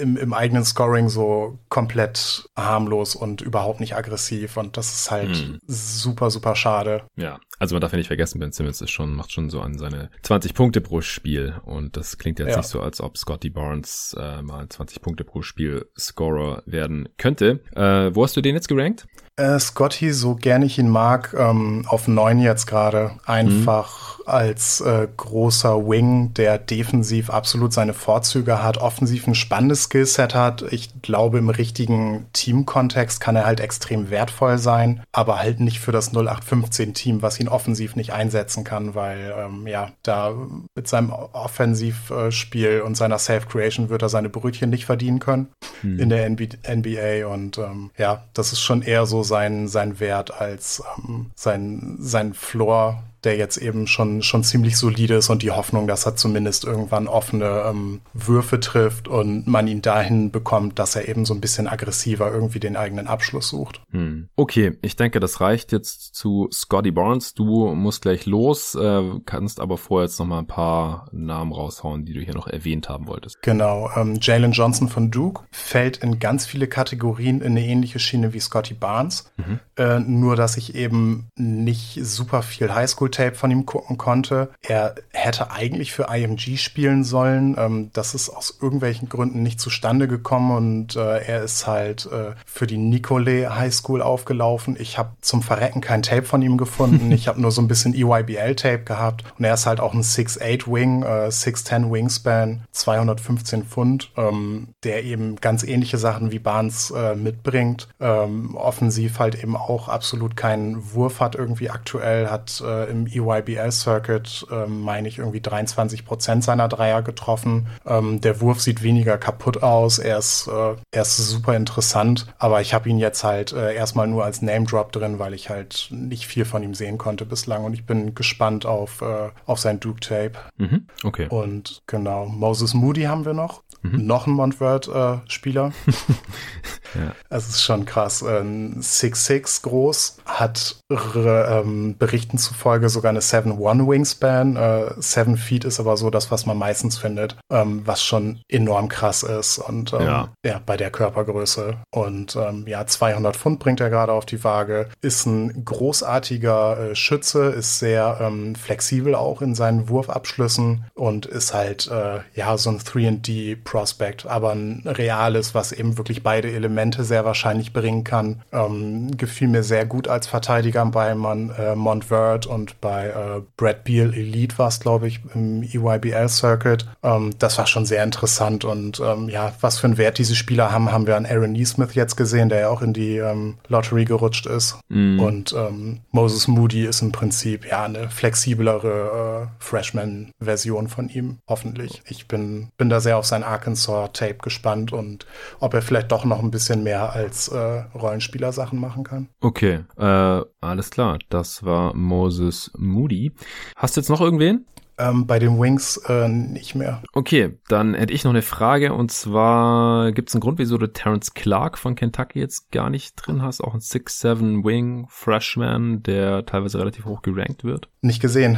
im, im eigenen Scoring so komplett harmlos und überhaupt nicht aggressiv und das ist halt hm. super, super schade. Ja, also man darf ja nicht vergessen, Ben Simmons ist schon, macht schon so an seine 20 Punkte pro Spiel und das klingt jetzt ja. nicht so, als ob Scotty Barnes äh, mal 20 Punkte pro Spiel Scorer werden könnte. Äh, wo hast du den jetzt gerankt? Äh, Scotty, so gern ich ihn mag, ähm, auf neun jetzt gerade. Einfach mhm. als äh, großer Wing, der defensiv absolut seine Vorzüge hat, offensiv ein spannendes Skillset hat. Ich glaube, im richtigen Teamkontext kann er halt extrem wertvoll sein, aber halt nicht für das 0815-Team, was ihn offensiv nicht einsetzen kann, weil ähm, ja, da mit seinem Offensivspiel und seiner Self-Creation wird er seine Brötchen nicht verdienen können mhm. in der NBA. Und ähm, ja, das ist schon eher so sein, sein Wert als ähm, sein, sein Floor der jetzt eben schon, schon ziemlich solide ist und die Hoffnung, dass er zumindest irgendwann offene ähm, Würfe trifft und man ihn dahin bekommt, dass er eben so ein bisschen aggressiver irgendwie den eigenen Abschluss sucht. Hm. Okay, ich denke, das reicht jetzt zu Scotty Barnes. Du musst gleich los, äh, kannst aber vorher jetzt noch mal ein paar Namen raushauen, die du hier noch erwähnt haben wolltest. Genau, ähm, Jalen Johnson von Duke fällt in ganz viele Kategorien in eine ähnliche Schiene wie Scotty Barnes, mhm. äh, nur dass ich eben nicht super viel Highschool Tape von ihm gucken konnte. Er hätte eigentlich für IMG spielen sollen. Ähm, das ist aus irgendwelchen Gründen nicht zustande gekommen und äh, er ist halt äh, für die Nicolet High School aufgelaufen. Ich habe zum Verrecken kein Tape von ihm gefunden. ich habe nur so ein bisschen EYBL-Tape gehabt und er ist halt auch ein 6'8 Wing, äh, 6'10 Wingspan, 215 Pfund, ähm, der eben ganz ähnliche Sachen wie Barnes äh, mitbringt. Ähm, offensiv halt eben auch absolut keinen Wurf hat irgendwie aktuell, hat äh, im EYBL-Circuit, ähm, meine ich, irgendwie 23 Prozent seiner Dreier getroffen. Ähm, der Wurf sieht weniger kaputt aus. Er ist, äh, er ist super interessant, aber ich habe ihn jetzt halt äh, erstmal nur als Name-Drop drin, weil ich halt nicht viel von ihm sehen konnte bislang und ich bin gespannt auf, äh, auf sein Duke-Tape. Mhm, okay. Und genau, Moses Moody haben wir noch. Mhm. Noch ein Montwort-Spieler. [laughs] ja. Es ist schon krass. 6'6 groß, hat ähm, Berichten zufolge sogar eine 7-1 Wingspan. Äh, 7 Feet ist aber so das, was man meistens findet, ähm, was schon enorm krass ist. Und ähm, ja. ja. bei der Körpergröße. Und ähm, ja, 200 Pfund bringt er gerade auf die Waage. Ist ein großartiger äh, Schütze, ist sehr ähm, flexibel auch in seinen Wurfabschlüssen und ist halt äh, ja so ein 3D Prospect, aber ein reales, was eben wirklich beide Elemente sehr wahrscheinlich bringen kann. Ähm, gefiel mir sehr gut als Verteidiger bei Man, äh, Montvert und bei äh, Brad Beal Elite war es, glaube ich, im EYBL Circuit. Ähm, das war schon sehr interessant und ähm, ja, was für einen Wert diese Spieler haben, haben wir an Aaron Neesmith jetzt gesehen, der ja auch in die ähm, Lottery gerutscht ist. Mm. Und ähm, Moses Moody ist im Prinzip ja eine flexiblere äh, Freshman-Version von ihm, hoffentlich. Ich bin, bin da sehr auf sein Arkansas-Tape gespannt und ob er vielleicht doch noch ein bisschen mehr als äh, Rollenspieler-Sachen machen kann. Okay, äh, alles klar. Das war Moses Moody. Hast du jetzt noch irgendwen? Ähm, bei den Wings äh, nicht mehr. Okay, dann hätte ich noch eine Frage und zwar gibt es einen Grund, wieso du Terrence Clark von Kentucky jetzt gar nicht drin hast, auch ein 6-7 Wing Freshman, der teilweise relativ hoch gerankt wird? Nicht gesehen,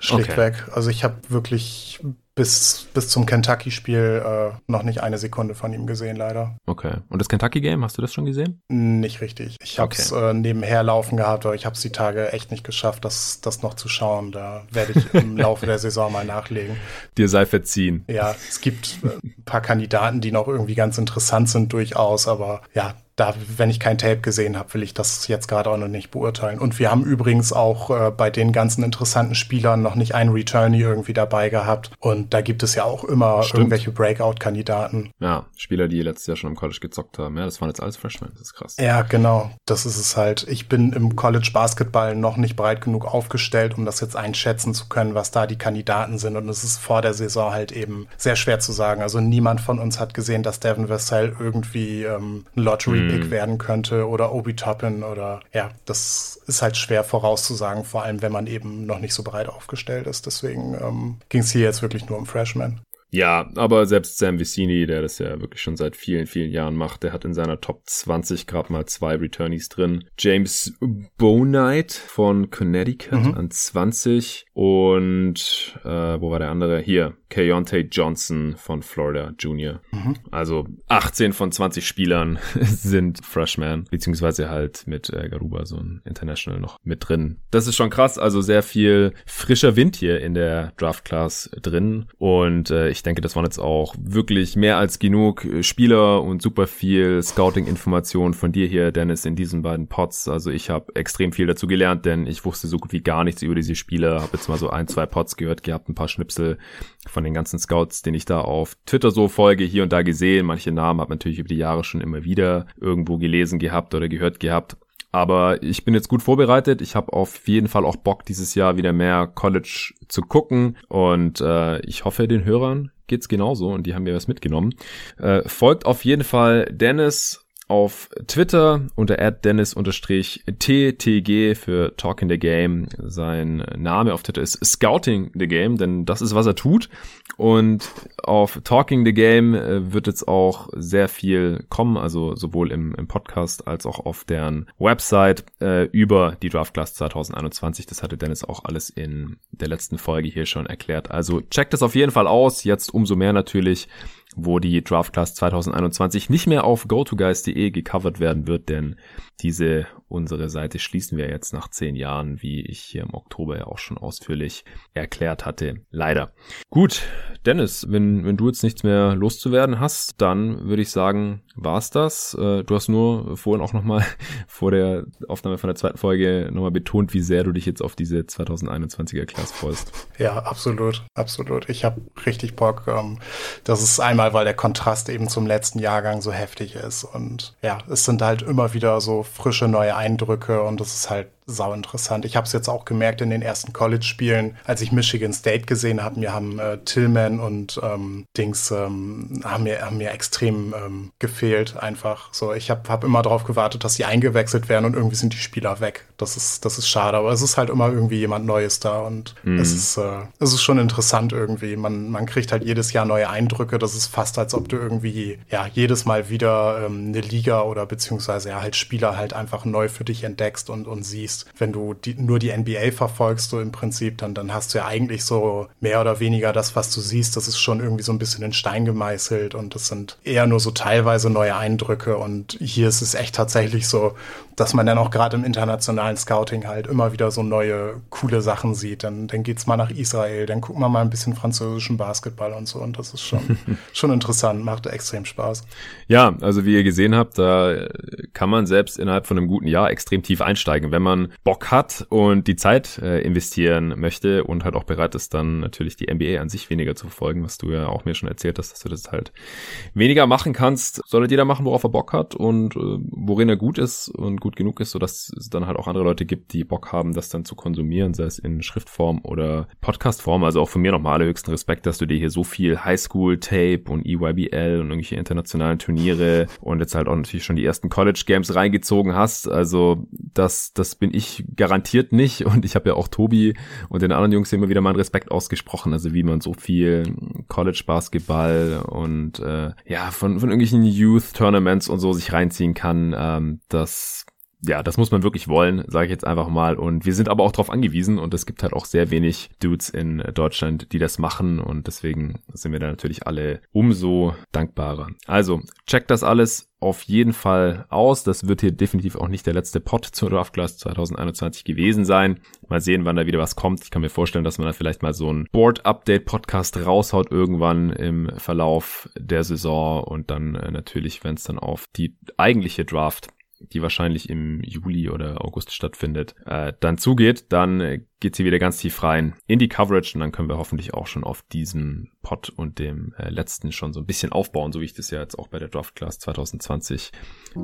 schlichtweg. Okay. Also ich habe wirklich bis, bis zum Kentucky-Spiel äh, noch nicht eine Sekunde von ihm gesehen, leider. Okay. Und das Kentucky-Game, hast du das schon gesehen? Nicht richtig. Ich habe es okay. äh, nebenher laufen gehabt, aber ich habe es die Tage echt nicht geschafft, das, das noch zu schauen. Da werde ich im [laughs] Laufe der Saison mal nachlegen. Dir sei verziehen. Ja, es gibt äh, ein paar Kandidaten, die noch irgendwie ganz interessant sind durchaus, aber ja, da, wenn ich kein Tape gesehen habe, will ich das jetzt gerade auch noch nicht beurteilen. Und wir haben übrigens auch äh, bei den ganzen interessanten Spielern noch nicht einen Returnee irgendwie dabei gehabt. Und da gibt es ja auch immer Stimmt. irgendwelche Breakout-Kandidaten. Ja, Spieler, die letztes Jahr schon im College gezockt haben. Ja, das waren jetzt alles Freshmen. Das ist krass. Ja, genau. Das ist es halt. Ich bin im College Basketball noch nicht breit genug aufgestellt, um das jetzt einschätzen zu können, was da die Kandidaten sind. Und es ist vor der Saison halt eben sehr schwer zu sagen. Also niemand von uns hat gesehen, dass Devin Vassell irgendwie ähm, ein Lottery-Pick mm. werden könnte oder Obi Toppin oder ja, das ist halt schwer vorauszusagen, vor allem wenn man eben noch nicht so breit aufgestellt ist. Deswegen ähm, ging es hier jetzt wirklich nur um Freshmen. Ja, aber selbst Sam Vicini, der das ja wirklich schon seit vielen, vielen Jahren macht, der hat in seiner Top 20 gerade mal zwei Returnees drin. James Bonite von Connecticut mhm. an 20 und äh, wo war der andere? Hier, Keontae Johnson von Florida Junior. Mhm. Also 18 von 20 Spielern [laughs] sind Freshmen, beziehungsweise halt mit äh, Garuba so ein International noch mit drin. Das ist schon krass, also sehr viel frischer Wind hier in der Draft Class drin und äh, ich denke, das waren jetzt auch wirklich mehr als genug Spieler und super viel Scouting-Informationen von dir hier, Dennis, in diesen beiden Pots. Also ich habe extrem viel dazu gelernt, denn ich wusste so gut wie gar nichts über diese Spieler, habe jetzt mal so ein, zwei Pots gehört gehabt, ein paar Schnipsel von den ganzen Scouts, den ich da auf Twitter so folge, hier und da gesehen. Manche Namen habe natürlich über die Jahre schon immer wieder irgendwo gelesen gehabt oder gehört gehabt. Aber ich bin jetzt gut vorbereitet. Ich habe auf jeden Fall auch Bock, dieses Jahr wieder mehr College zu gucken. Und äh, ich hoffe, den Hörern geht's genauso und die haben mir was mitgenommen. Äh, folgt auf jeden Fall Dennis auf Twitter unter dennis-ttg für Talking the Game. Sein Name auf Twitter ist Scouting the Game, denn das ist, was er tut. Und auf Talking the Game äh, wird jetzt auch sehr viel kommen, also sowohl im, im Podcast als auch auf deren Website äh, über die Draft Class 2021. Das hatte Dennis auch alles in der letzten Folge hier schon erklärt. Also checkt es auf jeden Fall aus. Jetzt umso mehr natürlich wo die Draft Class 2021 nicht mehr auf gotoguys.de gecovert werden wird, denn diese unsere Seite schließen wir jetzt nach zehn Jahren, wie ich hier im Oktober ja auch schon ausführlich erklärt hatte. Leider. Gut, Dennis, wenn, wenn du jetzt nichts mehr loszuwerden hast, dann würde ich sagen, war's das. Äh, du hast nur vorhin auch nochmal [laughs] vor der Aufnahme von der zweiten Folge nochmal betont, wie sehr du dich jetzt auf diese 2021er Class freust. Ja, absolut, absolut. Ich habe richtig Bock. Ähm, das ist einmal, weil der Kontrast eben zum letzten Jahrgang so heftig ist. Und ja, es sind halt immer wieder so frische neue Eindrücke und das ist halt sau interessant. Ich habe es jetzt auch gemerkt in den ersten College-Spielen, als ich Michigan State gesehen habe. Mir haben äh, Tillman und ähm, Dings ähm, haben mir haben mir extrem ähm, gefehlt einfach. So, ich habe hab immer darauf gewartet, dass sie eingewechselt werden und irgendwie sind die Spieler weg. Das ist das ist schade, aber es ist halt immer irgendwie jemand Neues da und mhm. es ist äh, es ist schon interessant irgendwie. Man man kriegt halt jedes Jahr neue Eindrücke. Das ist fast als ob du irgendwie ja jedes Mal wieder ähm, eine Liga oder beziehungsweise ja halt Spieler halt einfach neu für dich entdeckst und und siehst siehst. Wenn du die, nur die NBA verfolgst, so im Prinzip, dann, dann hast du ja eigentlich so mehr oder weniger das, was du siehst, das ist schon irgendwie so ein bisschen in Stein gemeißelt und das sind eher nur so teilweise neue Eindrücke und hier ist es echt tatsächlich so, dass man dann auch gerade im internationalen Scouting halt immer wieder so neue, coole Sachen sieht. Dann, dann geht's mal nach Israel, dann gucken wir mal ein bisschen französischen Basketball und so. Und das ist schon, [laughs] schon interessant, macht extrem Spaß. Ja, also wie ihr gesehen habt, da kann man selbst innerhalb von einem guten Jahr extrem tief einsteigen, wenn man Bock hat und die Zeit äh, investieren möchte und halt auch bereit ist, dann natürlich die NBA an sich weniger zu verfolgen, was du ja auch mir schon erzählt hast, dass du das halt weniger machen kannst. Soll jeder machen, worauf er Bock hat und äh, worin er gut ist und gut genug ist, sodass es dann halt auch andere Leute gibt, die Bock haben, das dann zu konsumieren, sei es in Schriftform oder Podcastform. Also auch von mir nochmal höchsten Respekt, dass du dir hier so viel Highschool-Tape und EYBL und irgendwelche internationalen Turniere und jetzt halt auch natürlich schon die ersten College-Games reingezogen hast. Also das, das bin ich garantiert nicht und ich habe ja auch Tobi und den anderen Jungs immer wieder meinen Respekt ausgesprochen, also wie man so viel College-Basketball und äh, ja, von, von irgendwelchen Youth-Tournaments und so sich reinziehen kann. Ähm, das ja, das muss man wirklich wollen, sage ich jetzt einfach mal. Und wir sind aber auch darauf angewiesen und es gibt halt auch sehr wenig Dudes in Deutschland, die das machen und deswegen sind wir da natürlich alle umso dankbarer. Also, checkt das alles auf jeden Fall aus. Das wird hier definitiv auch nicht der letzte Pot zur Draft Class 2021 gewesen sein. Mal sehen, wann da wieder was kommt. Ich kann mir vorstellen, dass man da vielleicht mal so ein Board-Update-Podcast raushaut irgendwann im Verlauf der Saison und dann äh, natürlich, wenn es dann auf die eigentliche Draft die wahrscheinlich im Juli oder August stattfindet, äh, dann zugeht, dann äh, geht sie wieder ganz tief rein in die Coverage und dann können wir hoffentlich auch schon auf diesem Pod und dem äh, letzten schon so ein bisschen aufbauen, so wie ich das ja jetzt auch bei der Draft Class 2020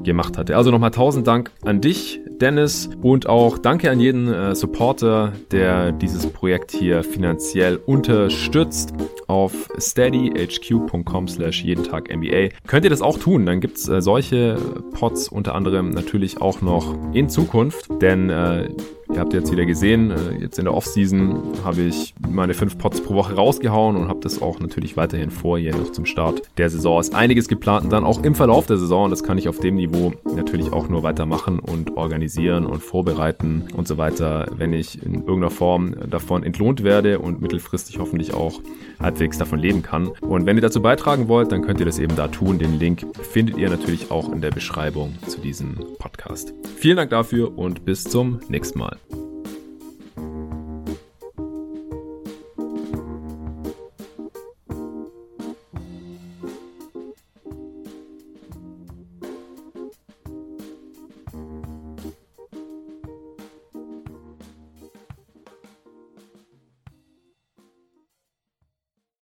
gemacht hatte. Also nochmal tausend Dank an dich, Dennis, und auch danke an jeden äh, Supporter, der dieses Projekt hier finanziell unterstützt. Auf steadyhq.com slash jeden Tag NBA könnt ihr das auch tun. Dann gibt's äh, solche Pods unter anderem natürlich auch noch in Zukunft, denn äh, Ihr habt jetzt wieder gesehen, äh, jetzt in der Offseason habe ich meine fünf Pots pro Woche rausgehauen und habe das auch natürlich weiterhin vor, hier noch zum Start der Saison. Ist einiges geplant und dann auch im Verlauf der Saison. Das kann ich auf dem Niveau natürlich auch nur weitermachen und organisieren und vorbereiten und so weiter, wenn ich in irgendeiner Form davon entlohnt werde und mittelfristig hoffentlich auch halbwegs davon leben kann. Und wenn ihr dazu beitragen wollt, dann könnt ihr das eben da tun. Den Link findet ihr natürlich auch in der Beschreibung zu diesem Podcast. Vielen Dank dafür und bis zum nächsten Mal. Bye.